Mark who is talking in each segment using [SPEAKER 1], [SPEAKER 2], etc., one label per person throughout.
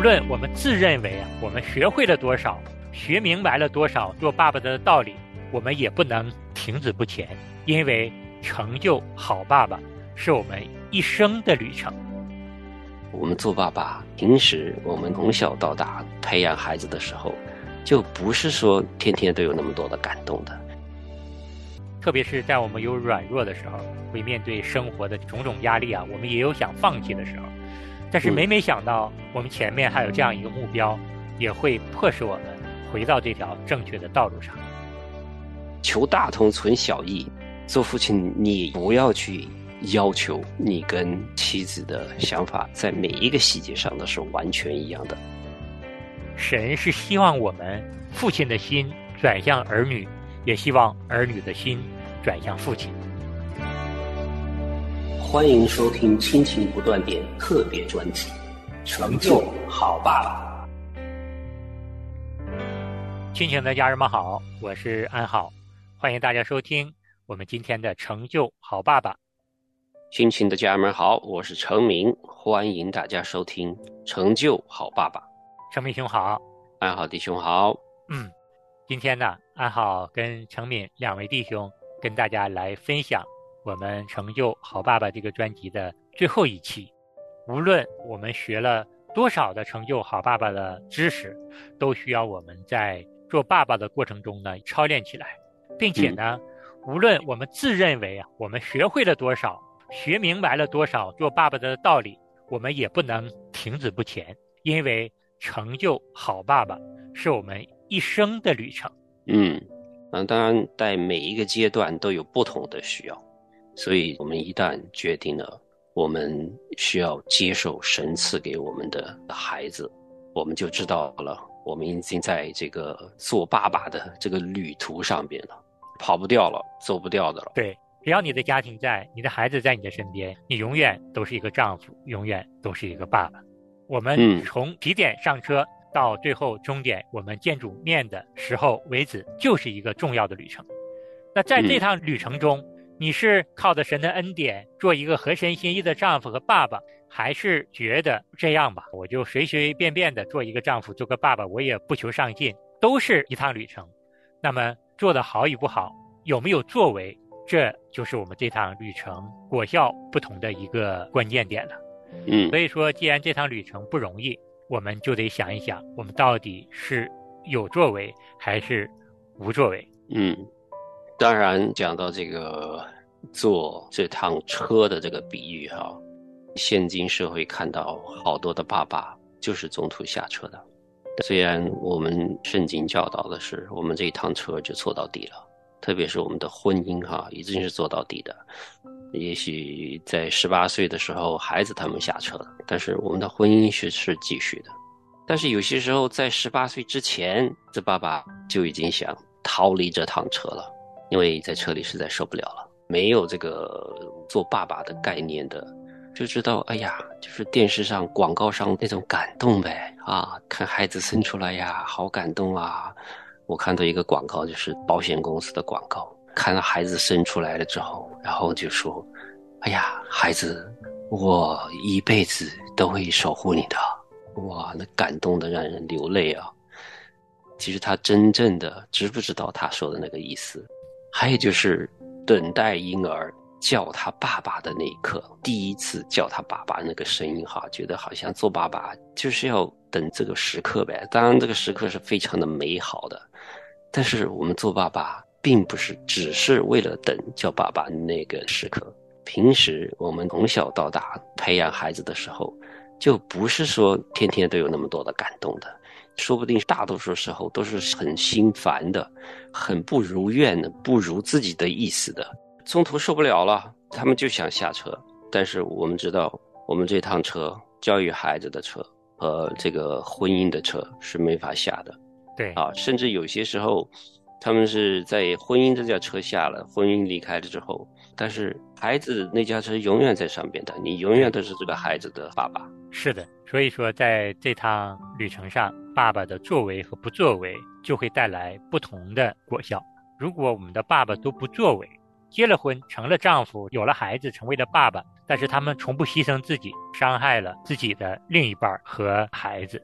[SPEAKER 1] 无论我们自认为啊，我们学会了多少，学明白了多少做爸爸的道理，我们也不能停止不前，因为成就好爸爸是我们一生的旅程。
[SPEAKER 2] 我们做爸爸，平时我们从小到大培养孩子的时候，就不是说天天都有那么多的感动的。
[SPEAKER 1] 特别是在我们有软弱的时候，会面对生活的种种压力啊，我们也有想放弃的时候。但是每每想到我们前面还有这样一个目标，也会迫使我们回到这条正确的道路上。
[SPEAKER 2] 求大同存小异，做父亲你不要去要求你跟妻子的想法在每一个细节上都是完全一样的。
[SPEAKER 1] 神是希望我们父亲的心转向儿女。也希望儿女的心转向父亲。
[SPEAKER 2] 欢迎收听《亲情不断电》特别专辑，《成就好爸爸》。
[SPEAKER 1] 亲情的家人们好，我是安好，欢迎大家收听我们今天的《成就好爸爸》。
[SPEAKER 2] 亲情的家人们好，我是程明，欢迎大家收听《成就好爸爸》。
[SPEAKER 1] 程明兄好，
[SPEAKER 2] 安好弟兄好，
[SPEAKER 1] 嗯。今天呢，安好跟程敏两位弟兄跟大家来分享我们成就好爸爸这个专辑的最后一期。无论我们学了多少的成就好爸爸的知识，都需要我们在做爸爸的过程中呢操练起来，并且呢，无论我们自认为啊我们学会了多少，学明白了多少做爸爸的道理，我们也不能停止不前，因为成就好爸爸是我们。一生的旅程，
[SPEAKER 2] 嗯，啊，当然，在每一个阶段都有不同的需要，所以我们一旦决定了我们需要接受神赐给我们的孩子，我们就知道了，我们已经在这个做爸爸的这个旅途上边了，跑不掉了，走不掉的了。
[SPEAKER 1] 对，只要你的家庭在，你的孩子在你的身边，你永远都是一个丈夫，永远都是一个爸爸。我们从起点上车。到最后终点，我们见主面的时候为止，就是一个重要的旅程。那在这趟旅程中，你是靠着神的恩典做一个合神心意的丈夫和爸爸，还是觉得这样吧，我就随随便便的做一个丈夫、做个爸爸，我也不求上进，都是一趟旅程。那么做的好与不好，有没有作为，这就是我们这趟旅程果效不同的一个关键点了。
[SPEAKER 2] 嗯，
[SPEAKER 1] 所以说，既然这趟旅程不容易。我们就得想一想，我们到底是有作为还是无作为？
[SPEAKER 2] 嗯，当然讲到这个坐这趟车的这个比喻哈，现今社会看到好多的爸爸就是中途下车的。虽然我们圣经教导的是，我们这一趟车就坐到底了，特别是我们的婚姻哈，一定是坐到底的。也许在十八岁的时候，孩子他们下车了，但是我们的婚姻是是继续的。但是有些时候，在十八岁之前，这爸爸就已经想逃离这趟车了，因为在车里实在受不了了。没有这个做爸爸的概念的，就知道，哎呀，就是电视上广告上那种感动呗啊，看孩子生出来呀，好感动啊！我看到一个广告，就是保险公司的广告。看到孩子生出来了之后，然后就说：“哎呀，孩子，我一辈子都会守护你的。”哇，那感动的让人流泪啊！其实他真正的知不知道他说的那个意思？还有就是等待婴儿叫他爸爸的那一刻，第一次叫他爸爸那个声音哈，觉得好像做爸爸就是要等这个时刻呗。当然，这个时刻是非常的美好的，但是我们做爸爸。并不是只是为了等叫爸爸那个时刻。平时我们从小到大培养孩子的时候，就不是说天天都有那么多的感动的，说不定大多数时候都是很心烦的，很不如愿的，不如自己的意思的。中途受不了了，他们就想下车。但是我们知道，我们这趟车教育孩子的车和这个婚姻的车是没法下的。
[SPEAKER 1] 对
[SPEAKER 2] 啊，甚至有些时候。他们是在婚姻这架车下了，婚姻离开了之后，但是孩子那架车永远在上边的，你永远都是这个孩子的爸爸。
[SPEAKER 1] 是的，所以说在这趟旅程上，爸爸的作为和不作为就会带来不同的果效。如果我们的爸爸都不作为，结了婚，成了丈夫，有了孩子，成为了爸爸，但是他们从不牺牲自己，伤害了自己的另一半和孩子，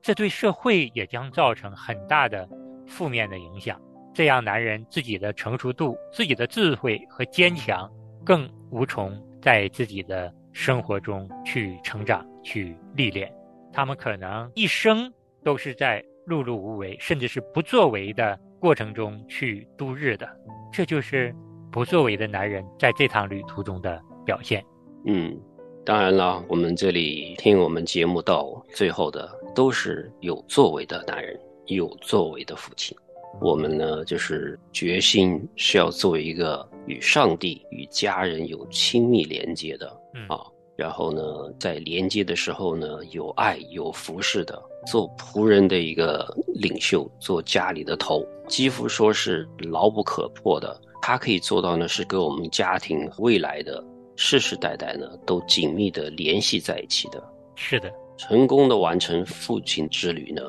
[SPEAKER 1] 这对社会也将造成很大的负面的影响。这样，男人自己的成熟度、自己的智慧和坚强，更无从在自己的生活中去成长、去历练。他们可能一生都是在碌碌无为，甚至是不作为的过程中去度日的。这就是不作为的男人在这趟旅途中的表现。
[SPEAKER 2] 嗯，当然了，我们这里听我们节目到最后的都是有作为的男人，有作为的父亲。我们呢，就是决心是要做一个与上帝、与家人有亲密连接的啊，然后呢，在连接的时候呢，有爱、有服侍的，做仆人的一个领袖，做家里的头，几乎说是牢不可破的。他可以做到呢，是跟我们家庭未来的世世代代呢，都紧密的联系在一起的。
[SPEAKER 1] 是的，
[SPEAKER 2] 成功的完成父亲之旅呢。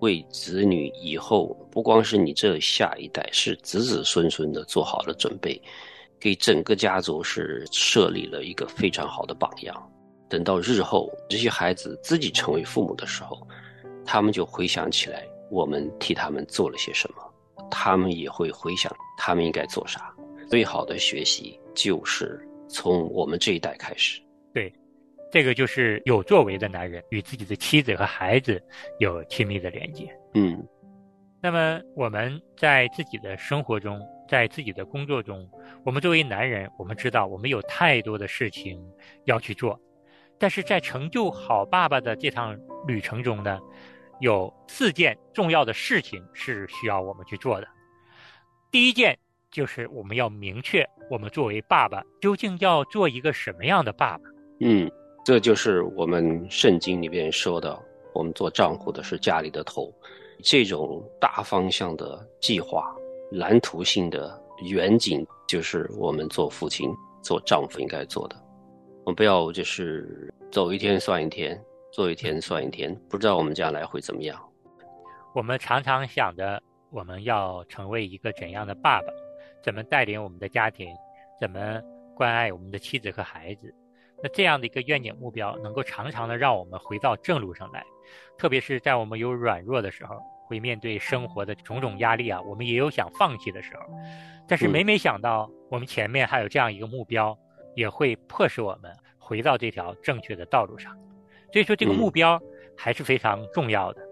[SPEAKER 2] 为子女以后不光是你这下一代，是子子孙孙的做好了准备，给整个家族是设立了一个非常好的榜样。等到日后这些孩子自己成为父母的时候，他们就回想起来我们替他们做了些什么，他们也会回想他们应该做啥。最好的学习就是从我们这一代开始。
[SPEAKER 1] 对。这个就是有作为的男人与自己的妻子和孩子有亲密的连接。
[SPEAKER 2] 嗯，
[SPEAKER 1] 那么我们在自己的生活中，在自己的工作中，我们作为男人，我们知道我们有太多的事情要去做，但是在成就好爸爸的这趟旅程中呢，有四件重要的事情是需要我们去做的。第一件就是我们要明确，我们作为爸爸究竟要做一个什么样的爸爸。
[SPEAKER 2] 嗯。这就是我们圣经里面说的，我们做丈夫的是家里的头，这种大方向的计划、蓝图性的远景，就是我们做父亲、做丈夫应该做的。我们不要就是走一天算一天，做一天算一天，不知道我们将来会怎么样。
[SPEAKER 1] 我们常常想着我们要成为一个怎样的爸爸，怎么带领我们的家庭，怎么关爱我们的妻子和孩子。那这样的一个愿景目标，能够常常的让我们回到正路上来，特别是在我们有软弱的时候，会面对生活的种种压力啊，我们也有想放弃的时候，但是每每想到我们前面还有这样一个目标，也会迫使我们回到这条正确的道路上。所以说，这个目标还是非常重要的。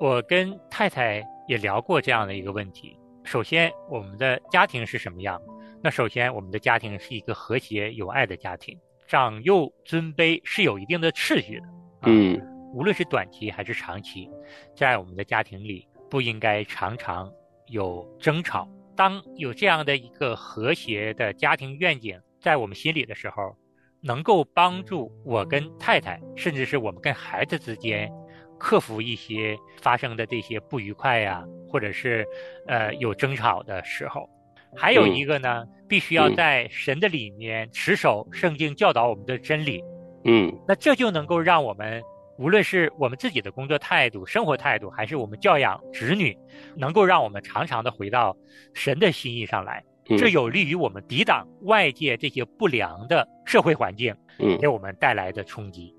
[SPEAKER 1] 我跟太太也聊过这样的一个问题。首先，我们的家庭是什么样？那首先，我们的家庭是一个和谐有爱的家庭。长幼尊卑是有一定的秩序的，
[SPEAKER 2] 嗯，
[SPEAKER 1] 无论是短期还是长期，在我们的家庭里不应该常常有争吵。当有这样的一个和谐的家庭愿景在我们心里的时候，能够帮助我跟太太，甚至是我们跟孩子之间，克服一些发生的这些不愉快呀，或者是呃有争吵的时候。还有一个呢，必须要在神的里面持守圣经教导我们的真理，
[SPEAKER 2] 嗯，
[SPEAKER 1] 那这就能够让我们，无论是我们自己的工作态度、生活态度，还是我们教养子女，能够让我们常常的回到神的心意上来。这有利于我们抵挡外界这些不良的社会环境给我们带来的冲击。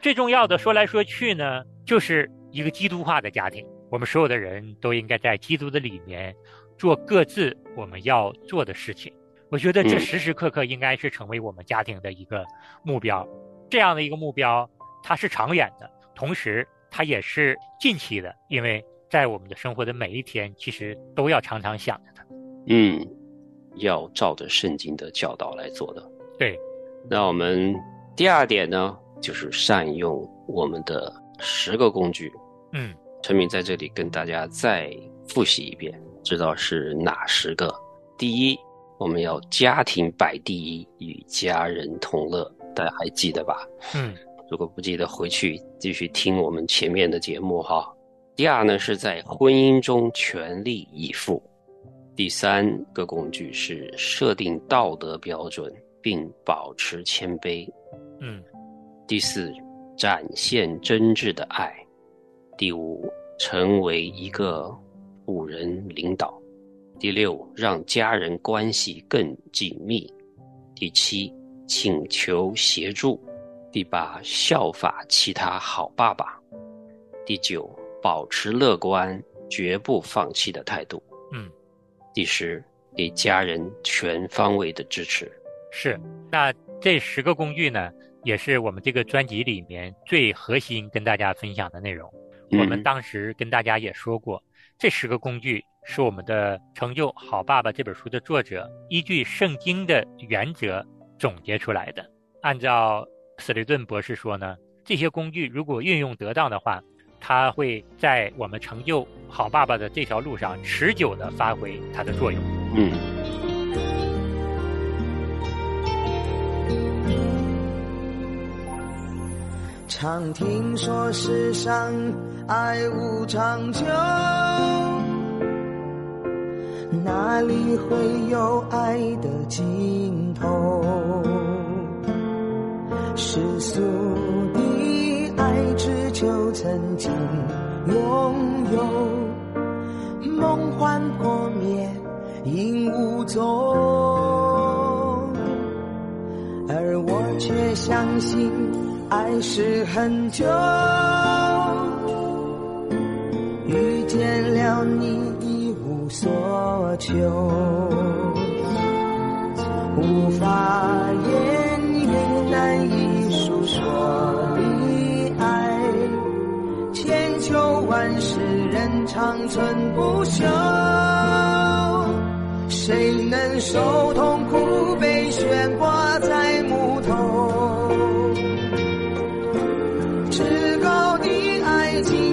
[SPEAKER 1] 最重要的，说来说去呢，就是一个基督化的家庭，我们所有的人都应该在基督的里面。做各自我们要做的事情，我觉得这时时刻刻应该是成为我们家庭的一个目标。这样的一个目标，它是长远的，同时它也是近期的，因为在我们的生活的每一天，其实都要常常想着它。
[SPEAKER 2] 嗯，要照着圣经的教导来做的。
[SPEAKER 1] 对，
[SPEAKER 2] 那我们第二点呢，就是善用我们的十个工具。
[SPEAKER 1] 嗯，
[SPEAKER 2] 陈敏在这里跟大家再复习一遍。知道是哪十个？第一，我们要家庭摆第一，与家人同乐，大家还记得吧？
[SPEAKER 1] 嗯，
[SPEAKER 2] 如果不记得，回去继续听我们前面的节目哈。第二呢，是在婚姻中全力以赴。第三个工具是设定道德标准，并保持谦卑。
[SPEAKER 1] 嗯。
[SPEAKER 2] 第四，展现真挚的爱。第五，成为一个。五人领导，第六，让家人关系更紧密；第七，请求协助；第八，效法其他好爸爸；第九，保持乐观、绝不放弃的态度。
[SPEAKER 1] 嗯。
[SPEAKER 2] 第十，给家人全方位的支持。
[SPEAKER 1] 是。那这十个工具呢，也是我们这个专辑里面最核心跟大家分享的内容。我们当时跟大家也说过，这十个工具是我们的《成就好爸爸》这本书的作者依据圣经的原则总结出来的。按照斯雷顿博士说呢，这些工具如果运用得当的话，它会在我们成就好爸爸的这条路上持久的发挥它的作用。
[SPEAKER 2] 嗯。
[SPEAKER 3] 常听说世上爱无长久，哪里会有爱的尽头？世俗的爱只求曾经拥有，梦幻破灭影无踪，而我却相信。爱是很久，遇见了你一无所求，无法长存不朽，谁能受痛苦被悬挂在木头？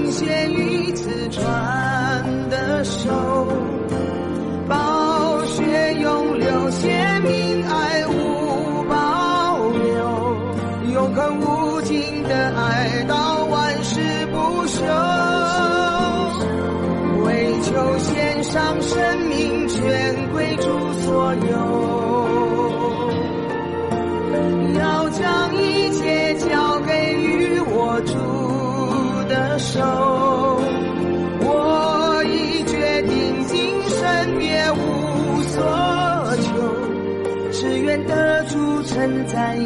[SPEAKER 3] 献于此船的手，暴雪永流，愿，归主所有，要将一切交给予我主。的手，我已决定今生别无所求，只愿得主称赞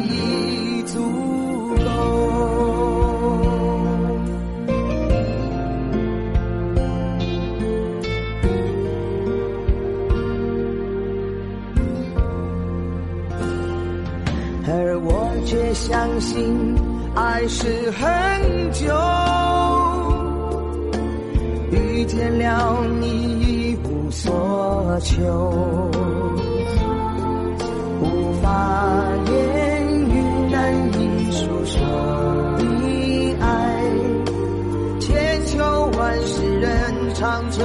[SPEAKER 3] 相信，爱是很久。遇见了你一无所求，无法言语难以诉说的爱，千秋万世人长存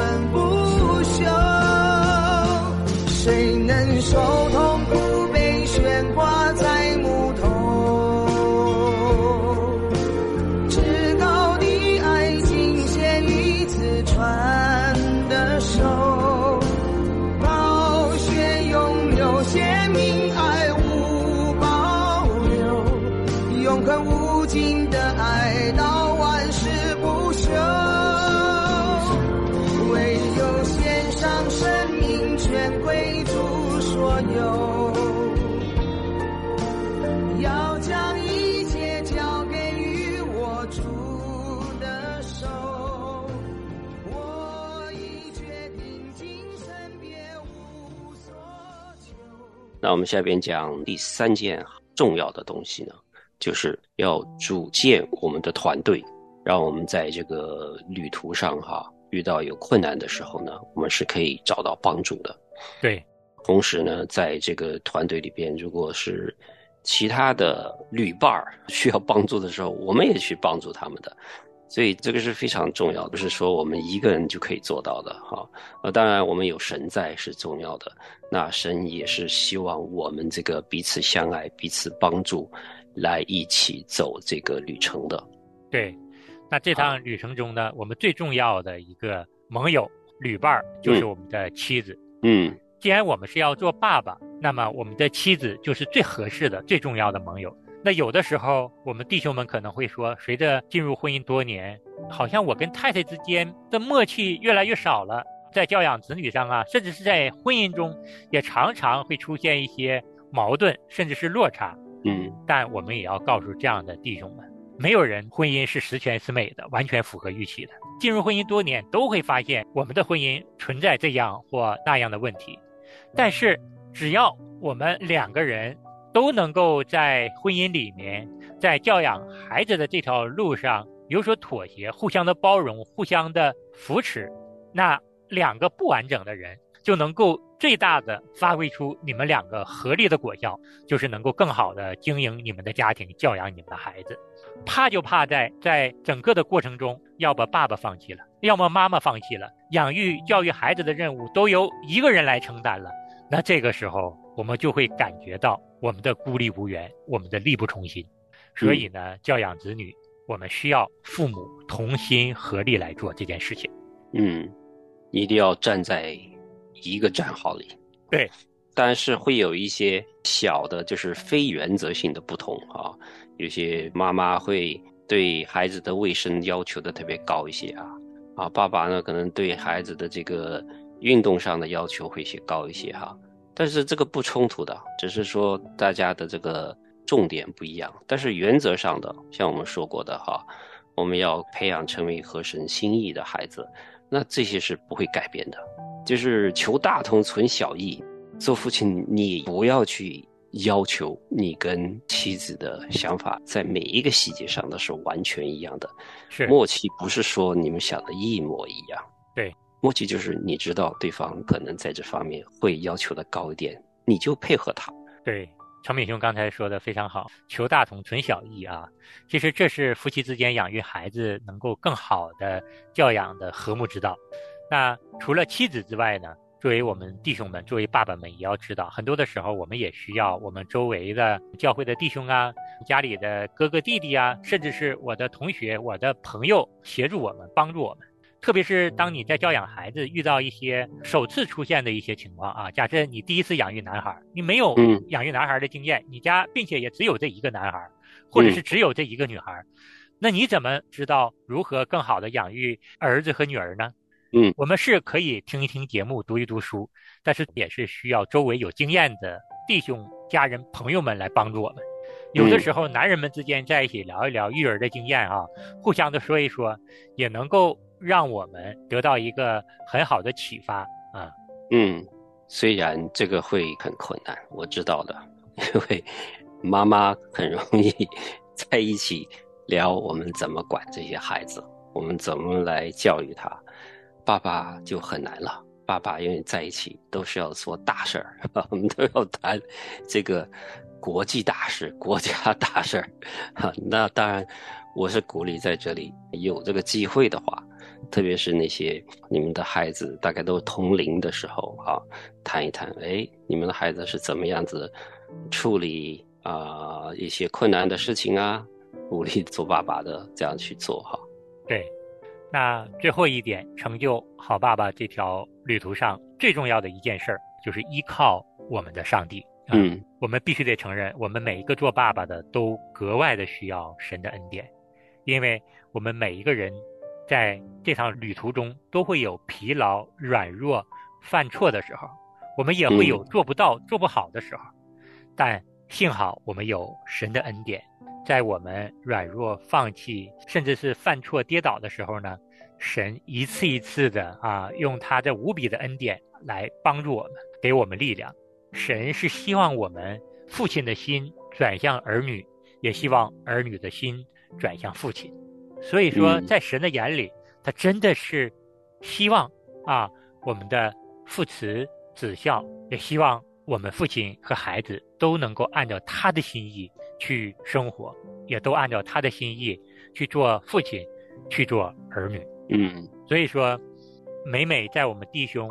[SPEAKER 2] 那我们下边讲第三件重要的东西呢，就是要组建我们的团队，让我们在这个旅途上哈遇到有困难的时候呢，我们是可以找到帮助的。
[SPEAKER 1] 对，
[SPEAKER 2] 同时呢，在这个团队里边，如果是其他的旅伴儿需要帮助的时候，我们也去帮助他们的。所以这个是非常重要，不是说我们一个人就可以做到的哈。呃，当然我们有神在是重要的，那神也是希望我们这个彼此相爱、彼此帮助，来一起走这个旅程的。
[SPEAKER 1] 对，那这趟旅程中呢，我们最重要的一个盟友、旅伴儿就是我们的妻子。
[SPEAKER 2] 嗯，
[SPEAKER 1] 既然我们是要做爸爸，那么我们的妻子就是最合适的、最重要的盟友。那有的时候，我们弟兄们可能会说，随着进入婚姻多年，好像我跟太太之间的默契越来越少了，在教养子女上啊，甚至是在婚姻中，也常常会出现一些矛盾，甚至是落差。
[SPEAKER 2] 嗯，
[SPEAKER 1] 但我们也要告诉这样的弟兄们，没有人婚姻是十全十美的，完全符合预期的。进入婚姻多年，都会发现我们的婚姻存在这样或那样的问题。但是，只要我们两个人都能够在婚姻里面，在教养孩子的这条路上有所妥协，互相的包容，互相的扶持，那两个不完整的人。就能够最大的发挥出你们两个合力的果效，就是能够更好的经营你们的家庭，教养你们的孩子。怕就怕在在整个的过程中，要么爸爸放弃了，要么妈妈放弃了，养育教育孩子的任务都由一个人来承担了。那这个时候，我们就会感觉到我们的孤立无援，我们的力不从心。所以呢，教养子女，我们需要父母同心合力来做这件事情。
[SPEAKER 2] 嗯，一定要站在。一个战壕里，
[SPEAKER 1] 对，
[SPEAKER 2] 但是会有一些小的，就是非原则性的不同啊。有些妈妈会对孩子的卫生要求的特别高一些啊，啊，爸爸呢可能对孩子的这个运动上的要求会些高一些哈。但是这个不冲突的，只是说大家的这个重点不一样。但是原则上的，像我们说过的哈，我们要培养成为合神心意的孩子，那这些是不会改变的。就是求大同存小异，做父亲你不要去要求你跟妻子的想法在每一个细节上都是完全一样的。
[SPEAKER 1] 是
[SPEAKER 2] 默契不是说你们想的一模一样。
[SPEAKER 1] 对，
[SPEAKER 2] 默契就是你知道对方可能在这方面会要求的高一点，你就配合他。
[SPEAKER 1] 对，程敏兄刚才说的非常好，求大同存小异啊，其实这是夫妻之间养育孩子能够更好的教养的和睦之道。那除了妻子之外呢？作为我们弟兄们，作为爸爸们，也要知道，很多的时候，我们也需要我们周围的教会的弟兄啊，家里的哥哥弟弟啊，甚至是我的同学、我的朋友协助我们、帮助我们。特别是当你在教养孩子遇到一些首次出现的一些情况啊，假设你第一次养育男孩，你没有养育男孩的经验，你家并且也只有这一个男孩，或者是只有这一个女孩，那你怎么知道如何更好的养育儿子和女儿呢？
[SPEAKER 2] 嗯，
[SPEAKER 1] 我们是可以听一听节目、读一读书，但是也是需要周围有经验的弟兄、家人、朋友们来帮助我们。有的时候，男人们之间在一起聊一聊育儿的经验啊，互相的说一说，也能够让我们得到一个很好的启发啊。
[SPEAKER 2] 嗯，虽然这个会很困难，我知道的，因为妈妈很容易 在一起聊我们怎么管这些孩子，我们怎么来教育他。爸爸就很难了，爸爸因为在一起都是要做大事儿，我们都要谈这个国际大事、国家大事儿。哈，那当然，我是鼓励在这里有这个机会的话，特别是那些你们的孩子大概都同龄的时候啊，谈一谈，哎，你们的孩子是怎么样子处理啊一些困难的事情啊，鼓励做爸爸的这样去做哈。
[SPEAKER 1] 对。那最后一点，成就好爸爸这条旅途上最重要的一件事儿，就是依靠我们的上帝。
[SPEAKER 2] 嗯，
[SPEAKER 1] 我们必须得承认，我们每一个做爸爸的都格外的需要神的恩典，因为我们每一个人在这趟旅途中都会有疲劳、软弱、犯错的时候，我们也会有做不到、做不好的时候，但幸好我们有神的恩典。在我们软弱、放弃，甚至是犯错、跌倒的时候呢，神一次一次的啊，用他这无比的恩典来帮助我们，给我们力量。神是希望我们父亲的心转向儿女，也希望儿女的心转向父亲。所以说，在神的眼里，他真的是希望啊，我们的父慈子孝，也希望我们父亲和孩子都能够按照他的心意。去生活，也都按照他的心意去做父亲，去做儿女。
[SPEAKER 2] 嗯，
[SPEAKER 1] 所以说，每每在我们弟兄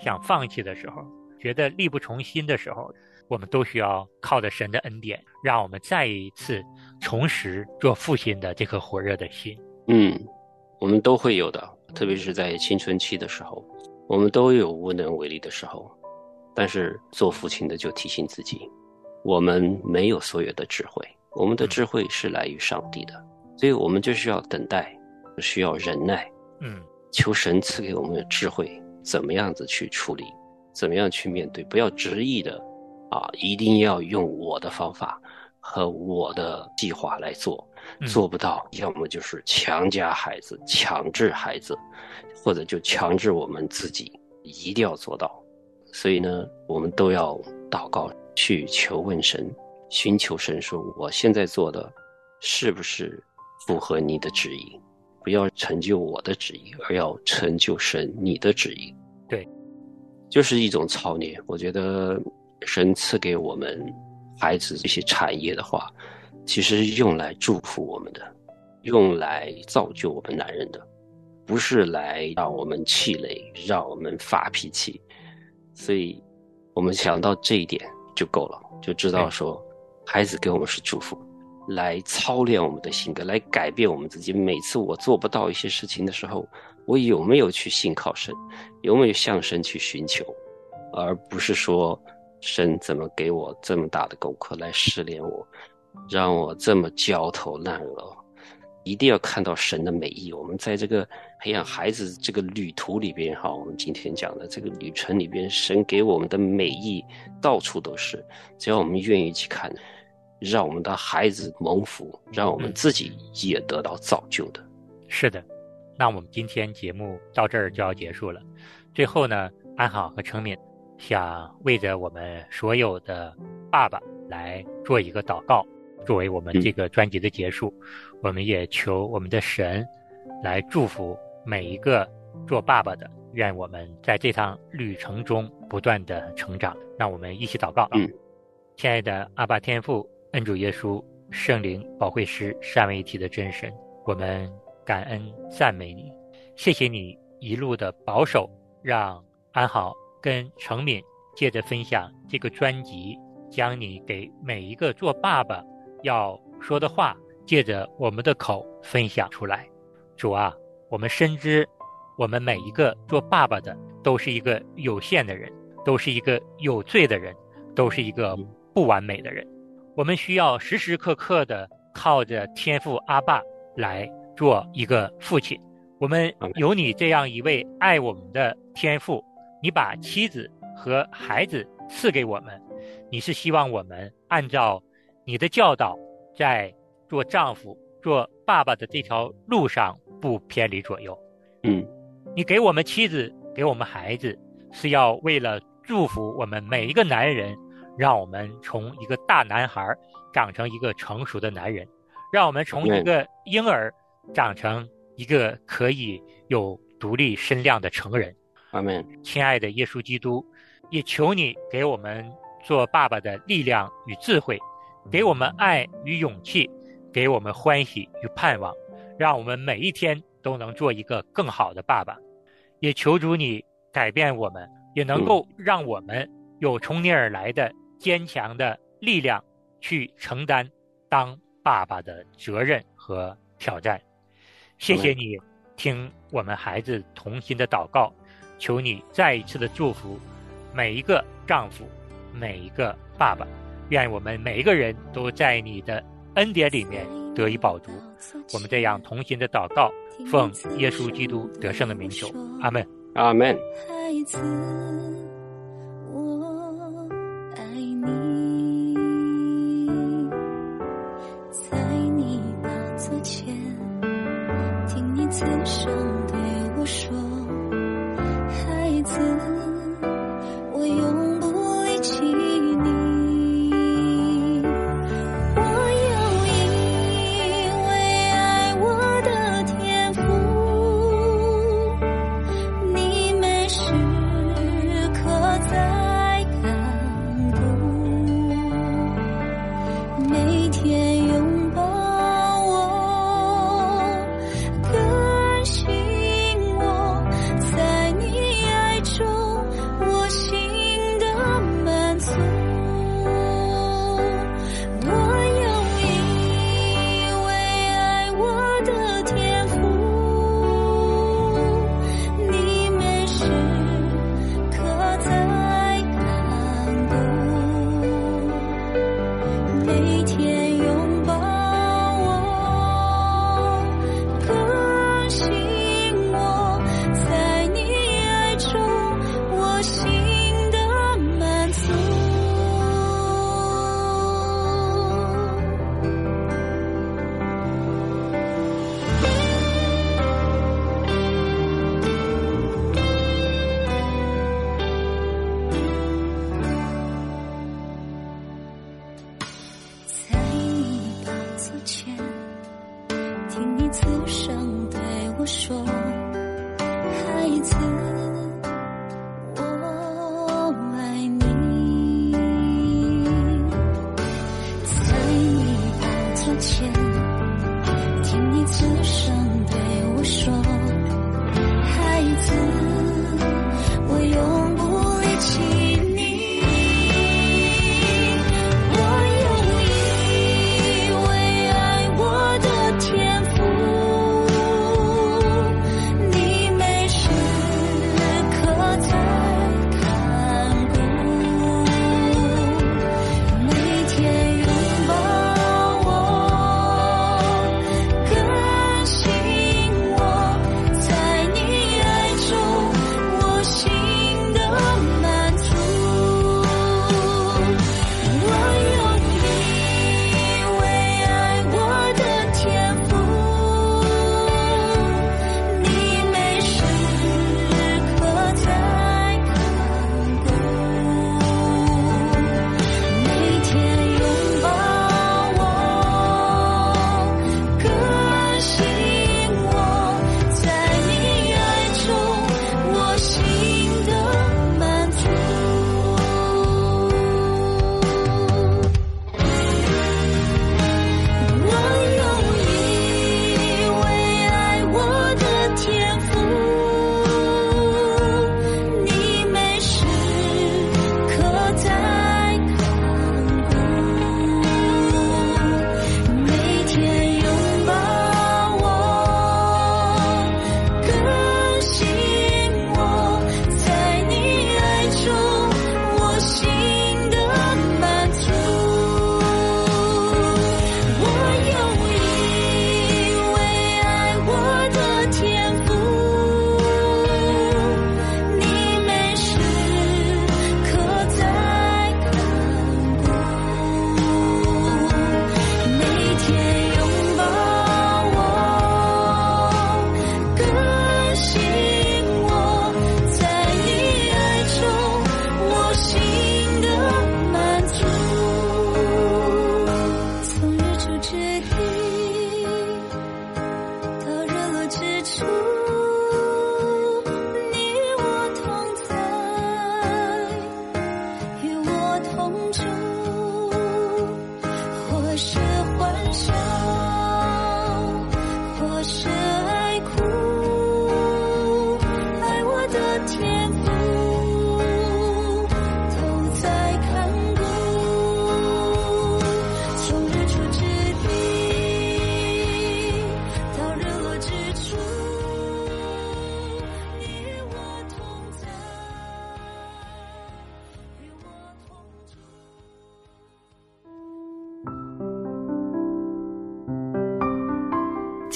[SPEAKER 1] 想放弃的时候，觉得力不从心的时候，我们都需要靠着神的恩典，让我们再一次重拾做父亲的这颗火热的心。
[SPEAKER 2] 嗯，我们都会有的，特别是在青春期的时候，我们都有无能为力的时候。但是做父亲的就提醒自己。我们没有所有的智慧，我们的智慧是来于上帝的，所以我们就需要等待，需要忍耐，
[SPEAKER 1] 嗯，
[SPEAKER 2] 求神赐给我们的智慧，怎么样子去处理，怎么样去面对，不要执意的，啊，一定要用我的方法，和我的计划来做，做不到，要么就是强加孩子、强制孩子，或者就强制我们自己一定要做到。所以呢，我们都要祷告，去求问神，寻求神，说我现在做的是不是符合你的旨意？不要成就我的旨意，而要成就神你的旨意。
[SPEAKER 1] 对，
[SPEAKER 2] 就是一种操练。我觉得神赐给我们孩子这些产业的话，其实是用来祝福我们的，用来造就我们男人的，不是来让我们气馁，让我们发脾气。所以，我们想到这一点就够了，就知道说，孩子给我们是祝福。来操练我们的性格，来改变我们自己。每次我做不到一些事情的时候，我有没有去信靠神，有没有向神去寻求，而不是说神怎么给我这么大的功课来试炼我，让我这么焦头烂额。一定要看到神的美意。我们在这个培养孩子这个旅途里边，哈，我们今天讲的这个旅程里边，神给我们的美意到处都是，只要我们愿意去看。让我们的孩子蒙福，让我们自己也得到造就的。
[SPEAKER 1] 是的，那我们今天节目到这儿就要结束了。最后呢，安好和成敏想为着我们所有的爸爸来做一个祷告，作为我们这个专辑的结束。我们也求我们的神来祝福每一个做爸爸的，愿我们在这趟旅程中不断的成长。让我们一起祷告。
[SPEAKER 2] 嗯，
[SPEAKER 1] 亲爱的阿爸天父。恩主耶稣，圣灵保惠师，三位一体的真神，我们感恩赞美你，谢谢你一路的保守，让安好跟程敏借着分享这个专辑，将你给每一个做爸爸要说的话，借着我们的口分享出来。主啊，我们深知，我们每一个做爸爸的都是一个有限的人，都是一个有罪的人，都是一个不完美的人。我们需要时时刻刻的靠着天父阿爸来做一个父亲。我们有你这样一位爱我们的天父，你把妻子和孩子赐给我们，你是希望我们按照你的教导，在做丈夫、做爸爸的这条路上不偏离左右。
[SPEAKER 2] 嗯，
[SPEAKER 1] 你给我们妻子，给我们孩子，是要为了祝福我们每一个男人。让我们从一个大男孩长成一个成熟的男人，让我们从一个婴儿长成一个可以有独立身量的成人。
[SPEAKER 2] 阿门。
[SPEAKER 1] 亲爱的耶稣基督，也求你给我们做爸爸的力量与智慧，给我们爱与勇气，给我们欢喜与盼望，让我们每一天都能做一个更好的爸爸。也求主你改变我们，也能够让我们有从你而来的。坚强的力量去承担当爸爸的责任和挑战。谢谢你听我们孩子童心的祷告，求你再一次的祝福每一个丈夫，每一个爸爸。愿我们每一个人都在你的恩典里面得以保足。我们这样同心的祷告，奉耶稣基督得胜的名求，阿门，
[SPEAKER 2] 阿门。
[SPEAKER 4] 每